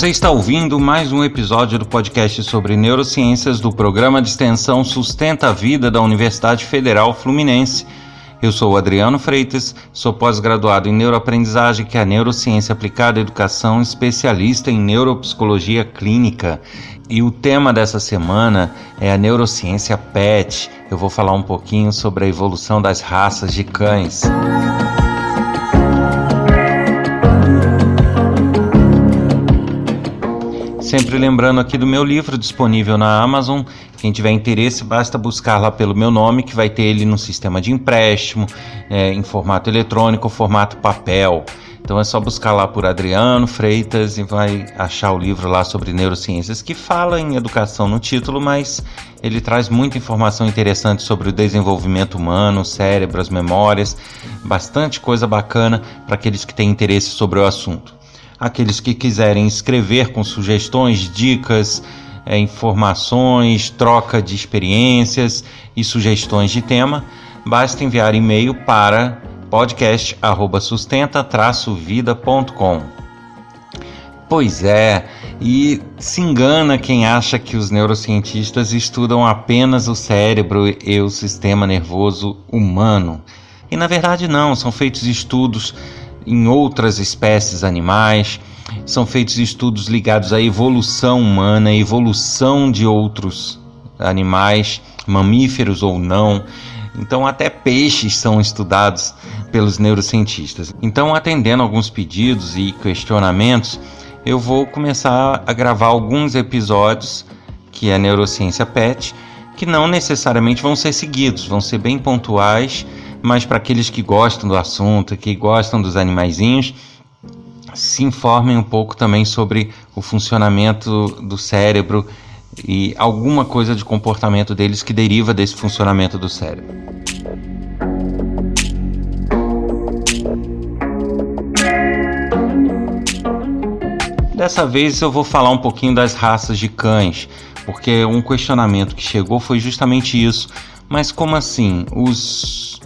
Você está ouvindo mais um episódio do podcast sobre neurociências do programa de extensão Sustenta a Vida da Universidade Federal Fluminense. Eu sou Adriano Freitas, sou pós-graduado em neuroaprendizagem, que é a neurociência aplicada à educação, especialista em neuropsicologia clínica. E o tema dessa semana é a neurociência PET. Eu vou falar um pouquinho sobre a evolução das raças de cães. Sempre lembrando aqui do meu livro disponível na Amazon. Quem tiver interesse, basta buscar lá pelo meu nome, que vai ter ele no sistema de empréstimo, é, em formato eletrônico, formato papel. Então é só buscar lá por Adriano Freitas e vai achar o livro lá sobre neurociências, que fala em educação no título, mas ele traz muita informação interessante sobre o desenvolvimento humano, o cérebro, as memórias, bastante coisa bacana para aqueles que têm interesse sobre o assunto aqueles que quiserem escrever com sugestões, dicas, é, informações, troca de experiências e sugestões de tema, basta enviar e-mail para podcast@sustenta-vida.com. Pois é, e se engana quem acha que os neurocientistas estudam apenas o cérebro e o sistema nervoso humano. E na verdade não, são feitos estudos em outras espécies animais. São feitos estudos ligados à evolução humana, evolução de outros animais, mamíferos ou não. Então, até peixes são estudados pelos neurocientistas. Então, atendendo alguns pedidos e questionamentos, eu vou começar a gravar alguns episódios que é Neurociência Pet, que não necessariamente vão ser seguidos, vão ser bem pontuais mas para aqueles que gostam do assunto, que gostam dos animaizinhos, se informem um pouco também sobre o funcionamento do cérebro e alguma coisa de comportamento deles que deriva desse funcionamento do cérebro. Dessa vez eu vou falar um pouquinho das raças de cães, porque um questionamento que chegou foi justamente isso. Mas como assim? Os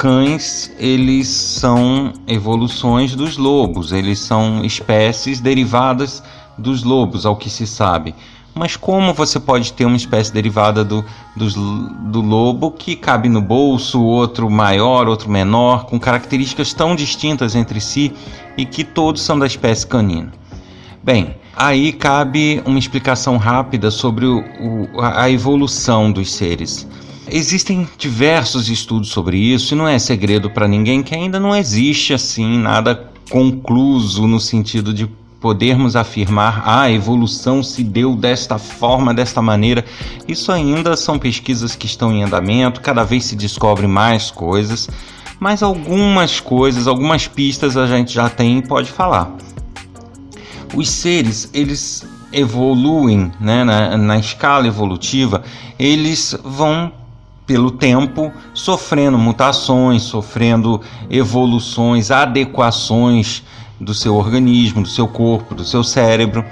cães eles são evoluções dos lobos, eles são espécies derivadas dos lobos, ao que se sabe. Mas como você pode ter uma espécie derivada do, do, lobo que cabe no bolso, outro maior, outro menor, com características tão distintas entre si e que todos são da espécie canina? Bem, aí cabe uma explicação rápida sobre o, o, a evolução dos seres. Existem diversos estudos sobre isso e não é segredo para ninguém que ainda não existe assim nada concluso no sentido de podermos afirmar ah, a evolução se deu desta forma, desta maneira. Isso ainda são pesquisas que estão em andamento, cada vez se descobre mais coisas, mas algumas coisas, algumas pistas a gente já tem e pode falar. Os seres, eles evoluem né, na, na escala evolutiva, eles vão pelo tempo, sofrendo mutações, sofrendo evoluções, adequações do seu organismo, do seu corpo, do seu cérebro.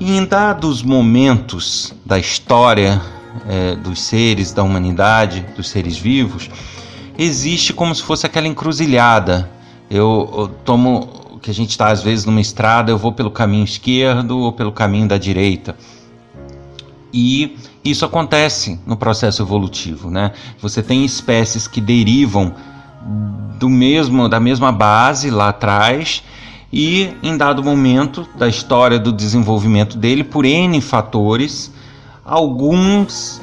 E em dados momentos da história é, dos seres, da humanidade, dos seres vivos, existe como se fosse aquela encruzilhada. Eu, eu tomo que a gente está às vezes numa estrada, eu vou pelo caminho esquerdo ou pelo caminho da direita. E isso acontece no processo evolutivo, né? Você tem espécies que derivam do mesmo da mesma base lá atrás e em dado momento da história do desenvolvimento dele por N fatores, alguns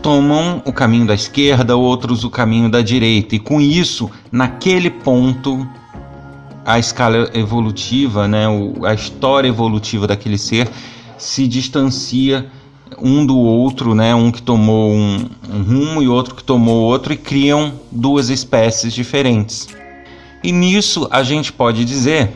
tomam o caminho da esquerda, outros o caminho da direita. E com isso, naquele ponto, a escala evolutiva, né, a história evolutiva daquele ser se distancia um do outro, né? Um que tomou um, um rumo e outro que tomou outro e criam duas espécies diferentes. E nisso a gente pode dizer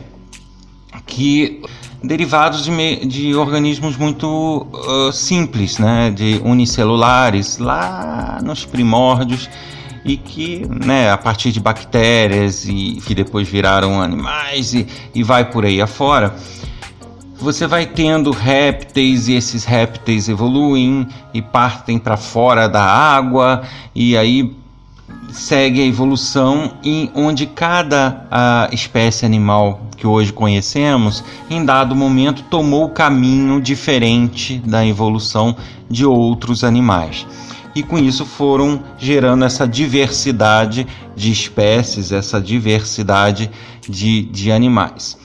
que derivados de, de organismos muito uh, simples, né, de unicelulares, lá nos primórdios, e que, né, a partir de bactérias e que depois viraram animais e, e vai por aí afora, você vai tendo répteis e esses répteis evoluem e partem para fora da água e aí segue a evolução em onde cada a espécie animal que hoje conhecemos, em dado momento tomou o caminho diferente da evolução de outros animais. E com isso foram gerando essa diversidade de espécies, essa diversidade de, de animais.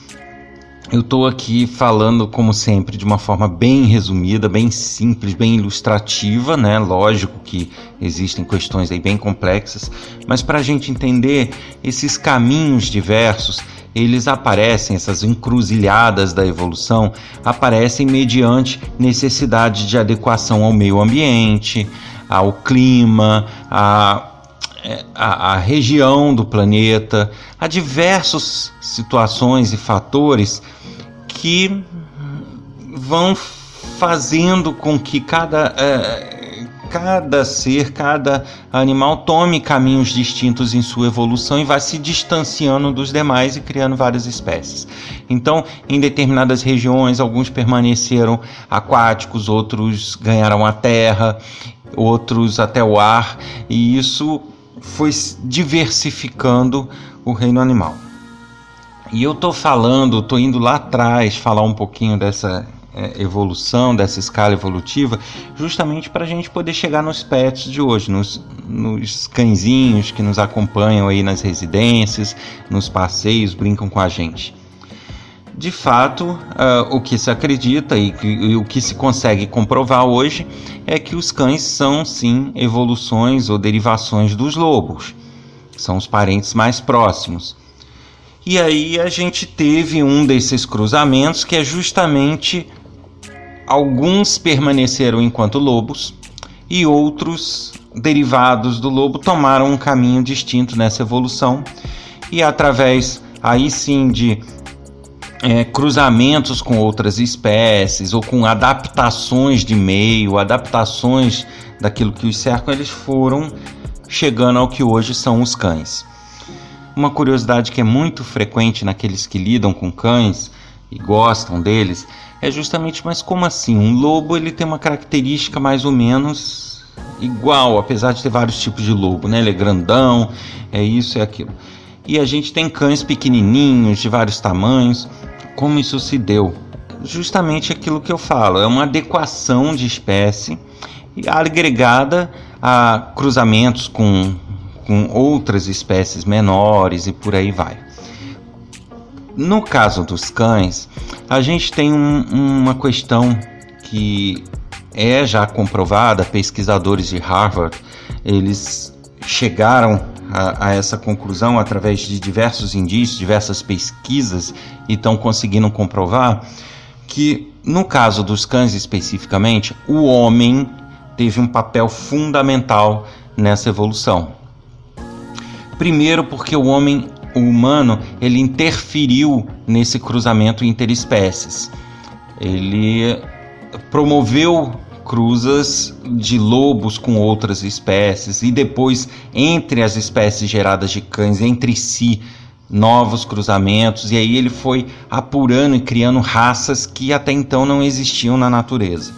Eu estou aqui falando, como sempre, de uma forma bem resumida, bem simples, bem ilustrativa, né? Lógico que existem questões aí bem complexas, mas para a gente entender esses caminhos diversos, eles aparecem, essas encruzilhadas da evolução, aparecem mediante necessidade de adequação ao meio ambiente, ao clima, a, a, região do planeta, a diversas situações e fatores que vão fazendo com que cada, é, cada ser, cada animal tome caminhos distintos em sua evolução e vá se distanciando dos demais e criando várias espécies. Então, em determinadas regiões, alguns permaneceram aquáticos, outros ganharam a terra, outros até o ar, e isso foi diversificando o reino animal. E eu tô falando, tô indo lá atrás falar um pouquinho dessa é, evolução, dessa escala evolutiva, justamente para a gente poder chegar nos pets de hoje, nos, nos cãezinhos que nos acompanham aí nas residências, nos passeios, brincam com a gente. De fato, uh, o que se acredita e, e o que se consegue comprovar hoje é que os cães são sim evoluções ou derivações dos lobos, são os parentes mais próximos. E aí a gente teve um desses cruzamentos que é justamente alguns permaneceram enquanto lobos e outros derivados do lobo tomaram um caminho distinto nessa evolução e através aí sim de é, cruzamentos com outras espécies ou com adaptações de meio, adaptações daquilo que os cercam, eles foram chegando ao que hoje são os cães. Uma curiosidade que é muito frequente naqueles que lidam com cães e gostam deles é justamente, mas como assim? Um lobo ele tem uma característica mais ou menos igual, apesar de ter vários tipos de lobo, né? Ele é grandão, é isso, é aquilo. E a gente tem cães pequenininhos, de vários tamanhos. Como isso se deu? Justamente aquilo que eu falo, é uma adequação de espécie agregada a cruzamentos com com outras espécies menores e por aí vai. No caso dos cães, a gente tem um, uma questão que é já comprovada, pesquisadores de Harvard, eles chegaram a, a, essa conclusão através de diversos indícios, diversas pesquisas e estão conseguindo comprovar que no caso dos cães especificamente, o homem teve um papel fundamental nessa evolução. Primeiro, porque o homem humano ele interferiu nesse cruzamento interespécies. Ele promoveu cruzas de lobos com outras espécies e depois entre as espécies geradas de cães entre si novos cruzamentos e aí ele foi apurando e criando raças que até então não existiam na natureza.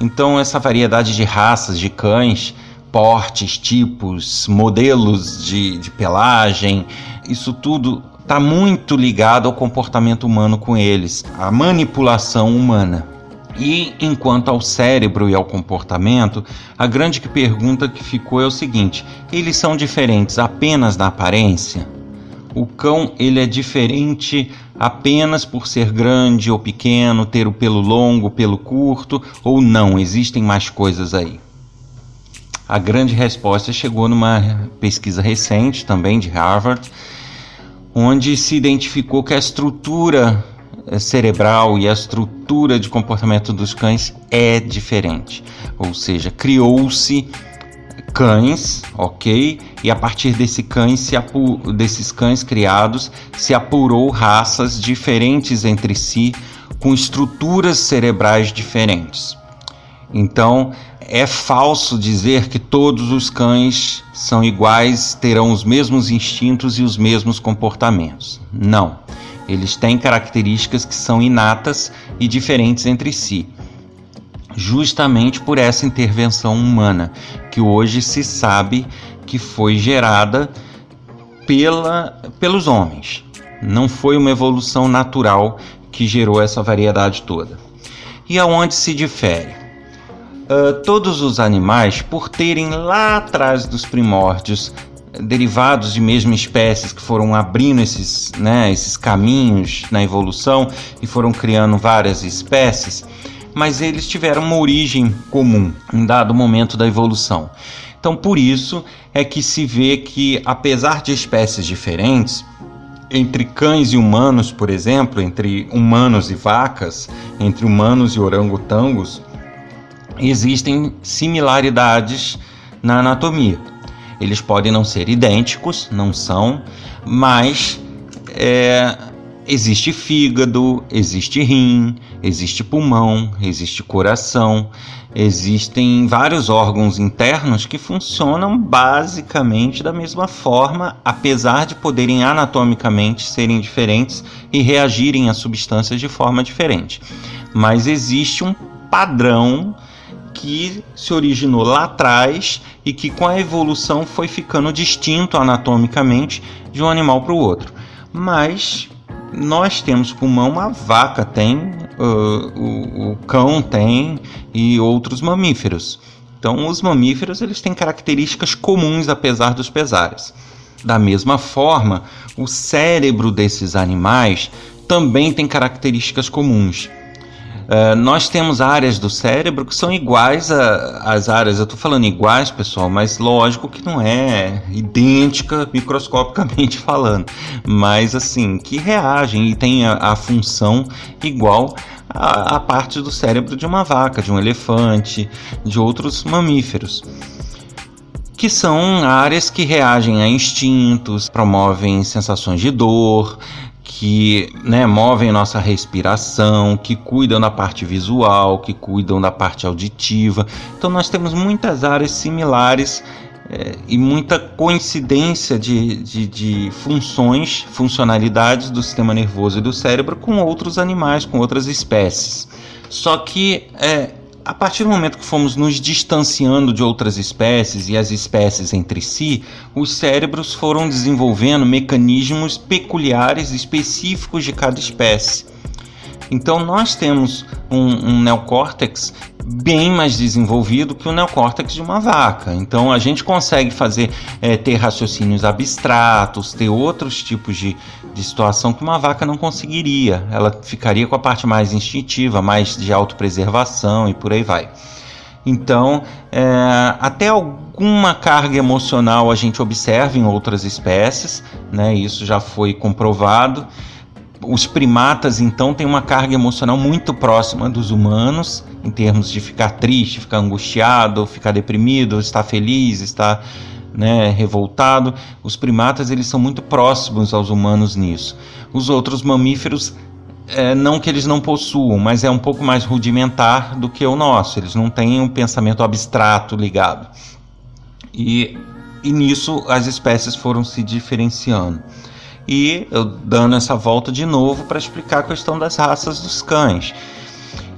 Então essa variedade de raças de cães portes, tipos, modelos de, de pelagem, isso tudo está muito ligado ao comportamento humano com eles, à manipulação humana. E enquanto ao cérebro e ao comportamento, a grande pergunta que ficou é o seguinte: eles são diferentes apenas na aparência? O cão ele é diferente apenas por ser grande ou pequeno, ter o pelo longo, pelo curto, ou não? Existem mais coisas aí? A grande resposta chegou numa pesquisa recente, também de Harvard, onde se identificou que a estrutura eh, cerebral e a estrutura de comportamento dos cães é diferente. Ou seja, criou-se cães, ok? E a partir desse cães se desses cães criados se apurou raças diferentes entre si, com estruturas cerebrais diferentes. Então, é falso dizer que todos os cães são iguais, terão os mesmos instintos e os mesmos comportamentos. Não. Eles têm características que são inatas e diferentes entre si, justamente por essa intervenção humana, que hoje se sabe que foi gerada pela, pelos homens. Não foi uma evolução natural que gerou essa variedade toda. E aonde se difere? Uh, todos os animais, por terem lá atrás dos primórdios derivados de mesma espécies que foram abrindo esses, né, esses caminhos na evolução e foram criando várias espécies, mas eles tiveram uma origem comum em dado momento da evolução. Então, por isso é que se vê que, apesar de espécies diferentes, entre cães e humanos, por exemplo, entre humanos e vacas, entre humanos e orangotangos, existem similaridades na anatomia. Eles podem não ser idênticos, não são, mas é, existe fígado, existe rim, existe pulmão, existe coração, existem vários órgãos internos que funcionam basicamente da mesma forma, apesar de poderem anatomicamente serem diferentes e reagirem a substâncias de forma diferente. Mas existe um padrão que se originou lá atrás e que com a evolução foi ficando distinto anatomicamente de um animal para o outro. Mas nós temos pulmão, a vaca tem, o, o cão tem e outros mamíferos. Então, os mamíferos eles têm características comuns apesar dos pesares. Da mesma forma, o cérebro desses animais também tem características comuns. Uh, nós temos áreas do cérebro que são iguais às áreas, eu estou falando iguais, pessoal, mas lógico que não é idêntica microscopicamente falando, mas assim, que reagem e tem a, a função igual à parte do cérebro de uma vaca, de um elefante, de outros mamíferos que são áreas que reagem a instintos, promovem sensações de dor, que né, movem nossa respiração, que cuidam da parte visual, que cuidam da parte auditiva. Então nós temos muitas áreas similares é, e muita coincidência de, de, de, funções, funcionalidades do sistema nervoso e do cérebro com outros animais, com outras espécies. Só que é, a partir do momento que fomos nos distanciando de outras espécies e as espécies entre si, os cérebros foram desenvolvendo mecanismos peculiares específicos de cada espécie. Então nós temos um, um neocórtex bem mais desenvolvido que o neocórtex de uma vaca. Então a gente consegue fazer é, ter raciocínios abstratos, ter outros tipos de, de situação que uma vaca não conseguiria. Ela ficaria com a parte mais instintiva, mais de autopreservação e por aí vai. Então, é, até alguma carga emocional a gente observa em outras espécies, né? isso já foi comprovado. Os primatas, então, têm uma carga emocional muito próxima dos humanos, em termos de ficar triste, ficar angustiado, ficar deprimido, estar feliz, estar né, revoltado. Os primatas eles são muito próximos aos humanos nisso. Os outros mamíferos é, não que eles não possuam, mas é um pouco mais rudimentar do que o nosso. Eles não têm um pensamento abstrato ligado. E, e nisso as espécies foram se diferenciando e eu dando essa volta de novo para explicar a questão das raças dos cães.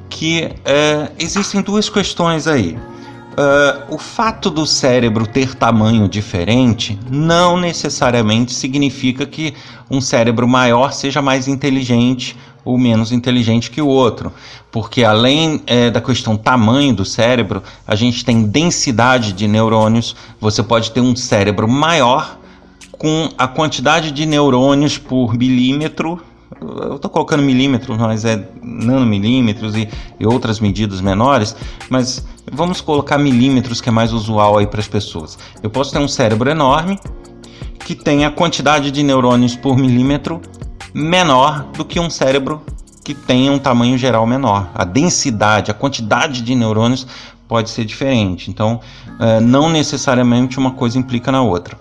Que é, existem duas questões aí. Uh, o fato do cérebro ter tamanho diferente não necessariamente significa que um cérebro maior seja mais inteligente ou menos inteligente que o outro, porque além é, da questão tamanho do cérebro, a gente tem densidade de neurônios. Você pode ter um cérebro maior com a quantidade de neurônios por milímetro. Eu estou colocando milímetros, mas é nanomilímetros e, e outras medidas menores, mas vamos colocar milímetros que é mais usual aí para as pessoas. Eu posso ter um cérebro enorme que tem a quantidade de neurônios por milímetro menor do que um cérebro que tenha um tamanho geral menor. A densidade, a quantidade de neurônios pode ser diferente. Então, eh, não necessariamente uma coisa implica na outra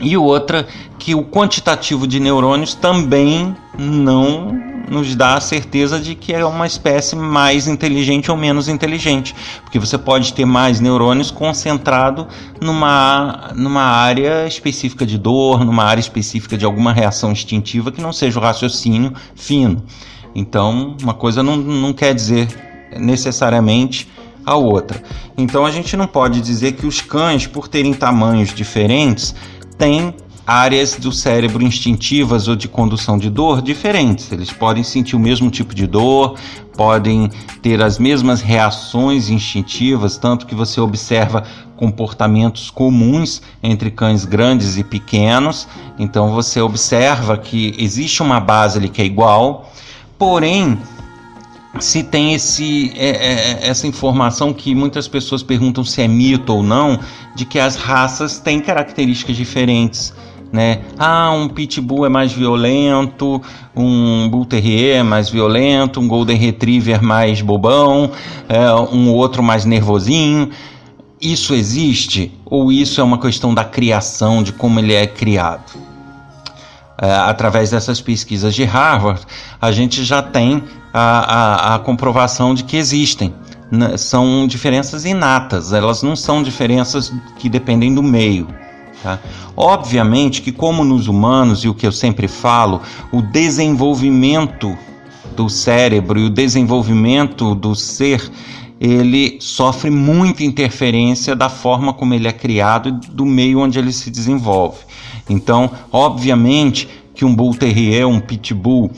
e outra que o quantitativo de neurônios também não nos dá a certeza de que é uma espécie mais inteligente ou menos inteligente, porque você pode ter mais neurônios concentrado numa, numa área específica de dor, numa área específica de alguma reação instintiva que não seja o raciocínio fino. Então, uma coisa não, não quer dizer necessariamente a outra. Então, a gente não pode dizer que os cães, por terem tamanhos diferentes, tem áreas do cérebro instintivas ou de condução de dor diferentes. Eles podem sentir o mesmo tipo de dor, podem ter as mesmas reações instintivas, tanto que você observa comportamentos comuns entre cães grandes e pequenos. Então você observa que existe uma base ali que é igual, porém se tem esse, é, é, essa informação que muitas pessoas perguntam se é mito ou não, de que as raças têm características diferentes. Né? Ah, um pitbull é mais violento, um bull terrier é mais violento, um golden retriever mais bobão, é, um outro mais nervosinho. Isso existe ou isso é uma questão da criação, de como ele é criado? É, através dessas pesquisas de Harvard, a gente já tem a, a, a comprovação de que existem. Né? São diferenças inatas, elas não são diferenças que dependem do meio. Tá? Obviamente que, como nos humanos, e o que eu sempre falo, o desenvolvimento do cérebro e o desenvolvimento do ser ele sofre muita interferência da forma como ele é criado e do meio onde ele se desenvolve. Então, obviamente que um Bull Terrier, um Pitbull,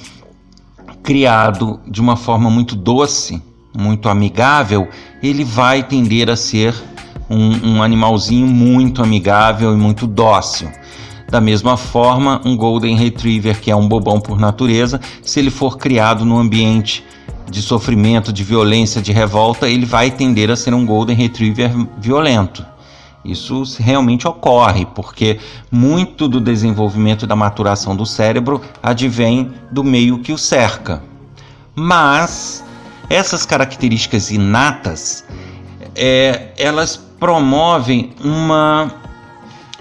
criado de uma forma muito doce, muito amigável, ele vai tender a ser um, um animalzinho muito amigável e muito dócil. Da mesma forma, um Golden Retriever, que é um bobão por natureza, se ele for criado no ambiente de sofrimento, de violência, de revolta, ele vai tender a ser um Golden Retriever violento. Isso realmente ocorre, porque muito do desenvolvimento da maturação do cérebro advém do meio que o cerca. Mas essas características inatas, é, elas promovem uma,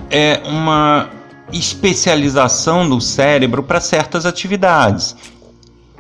é, uma especialização do cérebro para certas atividades.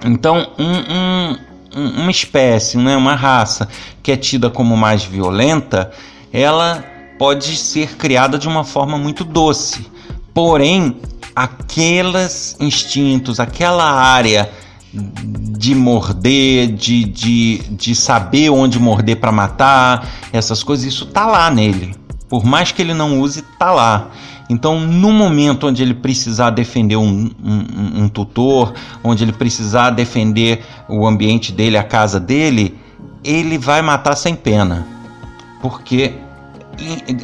Então, um, um, uma espécie, né, uma raça que é tida como mais violenta, ela pode ser criada de uma forma muito doce. Porém, aqueles instintos, aquela área de morder, de, de, de saber onde morder para matar, essas coisas, isso tá lá nele. Por mais que ele não use, tá lá. Então, no momento onde ele precisar defender um, um, um, tutor, onde ele precisar defender o ambiente dele, a casa dele, ele vai matar sem pena. Porque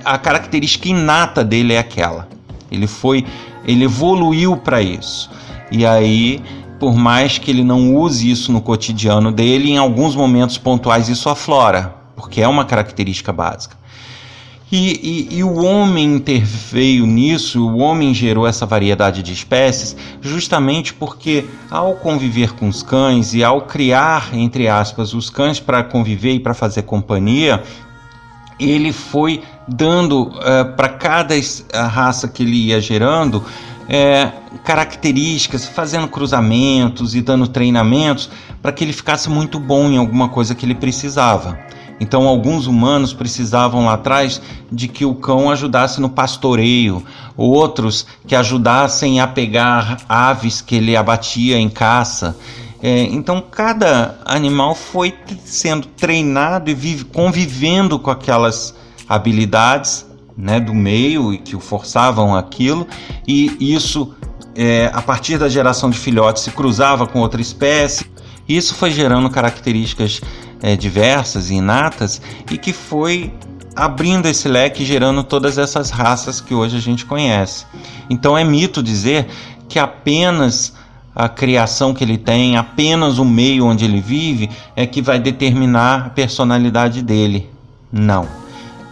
a característica inata dele é aquela. Ele foi, ele evoluiu para isso. E aí, por mais que ele não use isso no cotidiano dele, em alguns momentos pontuais isso aflora, porque é uma característica básica. E, e, e, o homem interveio nisso, o homem gerou essa variedade de espécies, justamente porque, ao conviver com os cães e ao criar, entre aspas, os cães para conviver e para fazer companhia, ele foi dando é, para cada raça que ele ia gerando é, características, fazendo cruzamentos e dando treinamentos para que ele ficasse muito bom em alguma coisa que ele precisava. Então, alguns humanos precisavam lá atrás de que o cão ajudasse no pastoreio, outros que ajudassem a pegar aves que ele abatia em caça. É, então, cada animal foi sendo treinado e vive, convivendo com aquelas habilidades né, do meio e que o forçavam aquilo, e isso, é, a partir da geração de filhotes, se cruzava com outra espécie. Isso foi gerando características é, diversas e inatas e que foi abrindo esse leque, gerando todas essas raças que hoje a gente conhece. Então é mito dizer que apenas a criação que ele tem, apenas o meio onde ele vive é que vai determinar a personalidade dele. Não.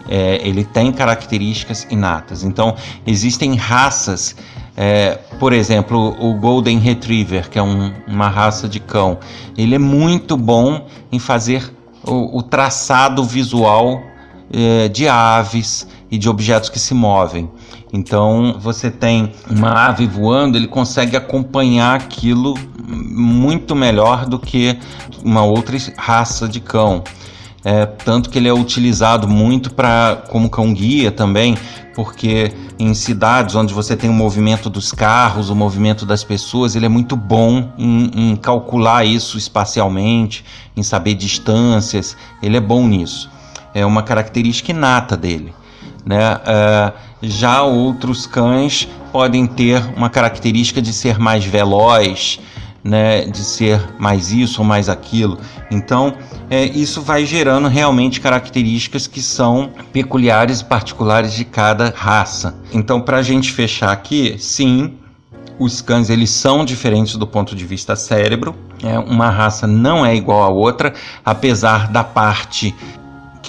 É, ele tem características inatas. Então, existem raças, é, por exemplo, o Golden Retriever, que é um, uma raça de cão, ele é muito bom em fazer o, o traçado visual é, de aves e de objetos que se movem. Então, você tem uma ave voando, ele consegue acompanhar aquilo muito melhor do que uma outra raça de cão. É, tanto que ele é utilizado muito para como cão guia também, porque em cidades onde você tem o movimento dos carros, o movimento das pessoas, ele é muito bom em, em calcular isso espacialmente, em saber distâncias, ele é bom nisso. É uma característica inata dele. Né? Uh, Já outros cães podem ter uma característica de ser mais veloz, né, de ser mais isso ou mais aquilo. Então, é, isso vai gerando realmente características que são peculiares e particulares de cada raça. Então, para a gente fechar aqui, sim, os cães eles são diferentes do ponto de vista cérebro. É, uma raça não é igual à outra, apesar da parte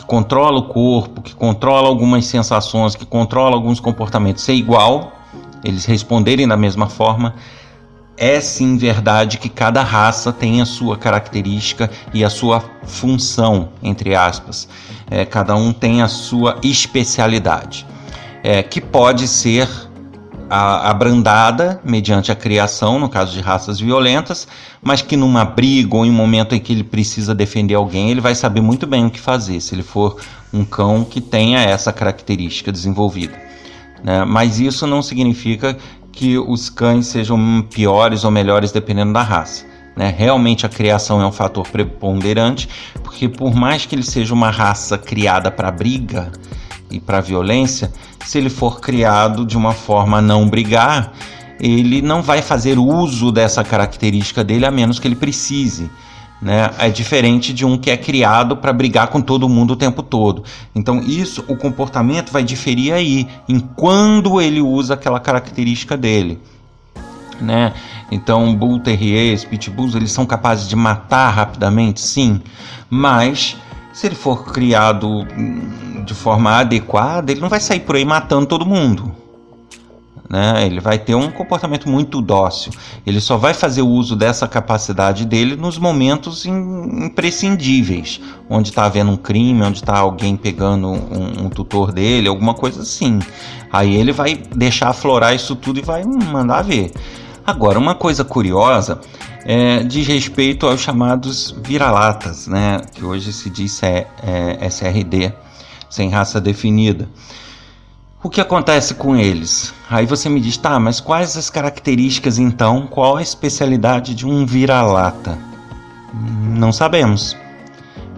controla o corpo, que controla algumas sensações, que controla alguns comportamentos ser igual, eles responderem da mesma forma é sim verdade que cada raça tem a sua característica e a sua função, entre aspas. É, cada um tem a sua especialidade, é, que pode ser abrandada mediante a criação, no caso de raças violentas, mas que numa briga ou em um momento em que ele precisa defender alguém, ele vai saber muito bem o que fazer, se ele for um cão que tenha essa característica desenvolvida. Né? Mas isso não significa que os cães sejam piores ou melhores dependendo da raça. Né? Realmente a criação é um fator preponderante, porque por mais que ele seja uma raça criada para briga e para violência, se ele for criado de uma forma a não brigar, ele não vai fazer uso dessa característica dele a menos que ele precise. Né? É diferente de um que é criado para brigar com todo mundo o tempo todo. Então, isso, o comportamento vai diferir aí, em quando ele usa aquela característica dele. Né? Então, Bull Terriers, Pitbulls, eles são capazes de matar rapidamente, sim, mas se ele for criado hum, de forma adequada, ele não vai sair por aí matando todo mundo né? Ele vai ter um comportamento muito dócil. Ele só vai fazer uso dessa capacidade dele nos momentos imprescindíveis, onde está havendo um crime, onde está alguém pegando um, um, tutor dele, alguma coisa assim. Aí ele vai deixar aflorar isso tudo e vai mandar ver. Agora, uma coisa curiosa é, diz respeito aos chamados vira-latas, né? Que hoje se diz é, é, SRD, sem raça definida. O que acontece com eles? Aí você me diz, tá, mas quais as características então? Qual a especialidade de um vira-lata? Não sabemos.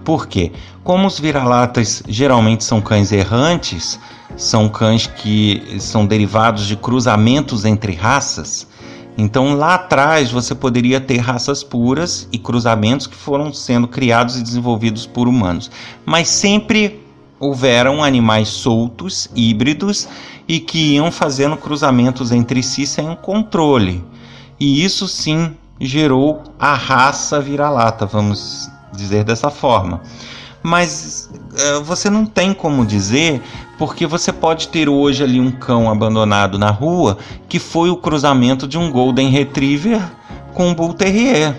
Por quê? Como os vira-latas geralmente são cães errantes, são cães que são derivados de cruzamentos entre raças, então lá atrás você poderia ter raças puras e cruzamentos que foram sendo criados e desenvolvidos por humanos, mas sempre houveram animais soltos, híbridos, e que iam fazendo cruzamentos entre si sem controle. E isso sim gerou a raça vira-lata, vamos dizer dessa forma. Mas uh, você não tem como dizer, porque você pode ter hoje ali um cão abandonado na rua que foi o cruzamento de um Golden Retriever com um Bull Terrier.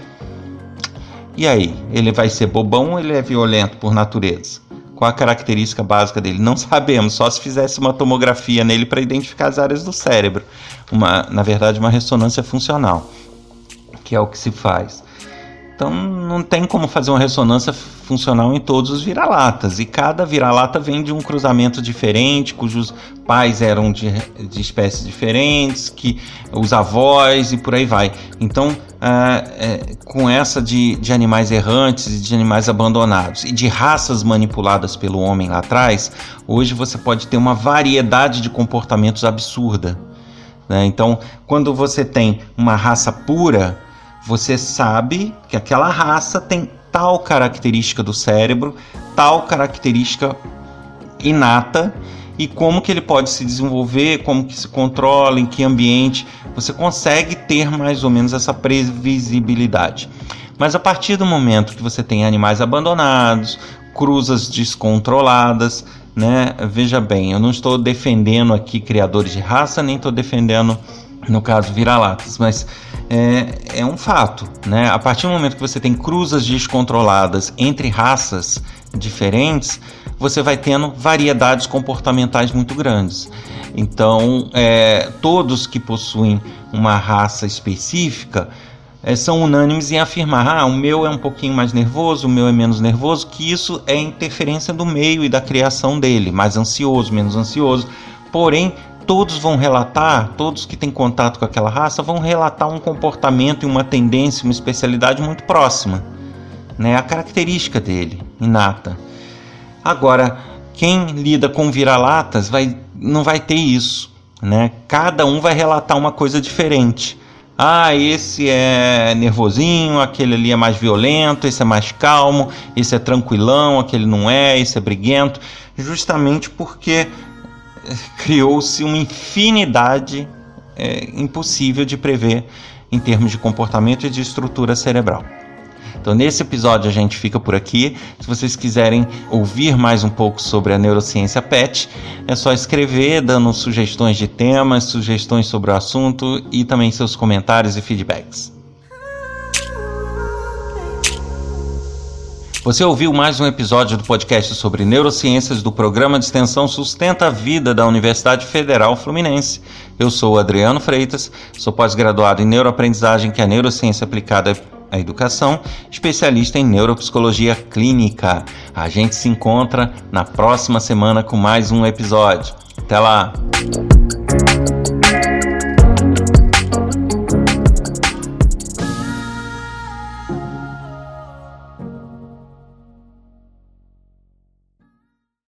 E aí, ele vai ser bobão ou ele é violento por natureza? Qual a característica básica dele? Não sabemos, só se fizesse uma tomografia nele para identificar as áreas do cérebro. Uma, na verdade, uma ressonância funcional, que é o que se faz. Então não tem como fazer uma ressonância funcional em todos os vira-latas. E cada vira-lata vem de um cruzamento diferente, cujos pais eram de, de espécies diferentes, que os avós e por aí vai. Então, ah, é, com essa de, de animais errantes e de animais abandonados e de raças manipuladas pelo homem lá atrás, hoje você pode ter uma variedade de comportamentos absurda. Né? Então, quando você tem uma raça pura você sabe que aquela raça tem tal característica do cérebro, tal característica inata e como que ele pode se desenvolver, como que se controla, em que ambiente, você consegue ter mais ou menos essa previsibilidade. Mas a partir do momento que você tem animais abandonados, cruzas descontroladas, né? Veja bem, eu não estou defendendo aqui criadores de raça, nem estou defendendo, no caso, vira-latas, mas é, é um fato. Né? A partir do momento que você tem cruzas descontroladas entre raças diferentes, você vai tendo variedades comportamentais muito grandes. Então, é, todos que possuem uma raça específica é, são unânimes em afirmar: ah, o meu é um pouquinho mais nervoso, o meu é menos nervoso, que isso é interferência do meio e da criação dele, mais ansioso, menos ansioso. Porém, todos vão relatar, todos que têm contato com aquela raça vão relatar um comportamento e uma tendência, uma especialidade muito próxima, né? A característica dele, inata. Agora, Quem lida com vira-latas vai, não vai ter isso, né? Cada um vai relatar uma coisa diferente. Ah, esse é nervosinho, aquele ali é mais violento, esse é mais calmo, esse é tranquilão, aquele não é, esse é briguento, justamente porque criou-se uma infinidade é, impossível de prever em termos de comportamento e de estrutura cerebral. Então, nesse episódio a gente fica por aqui. Se vocês quiserem ouvir mais um pouco sobre a neurociência PET, é só escrever, dando sugestões de temas, sugestões sobre o assunto e também seus comentários e feedbacks. Você ouviu mais um episódio do podcast sobre neurociências do programa de extensão Sustenta a Vida da Universidade Federal Fluminense. Eu sou Adriano Freitas, sou pós-graduado em neuroaprendizagem, que é a neurociência aplicada à educação, especialista em neuropsicologia clínica. A gente se encontra na próxima semana com mais um episódio. Até lá!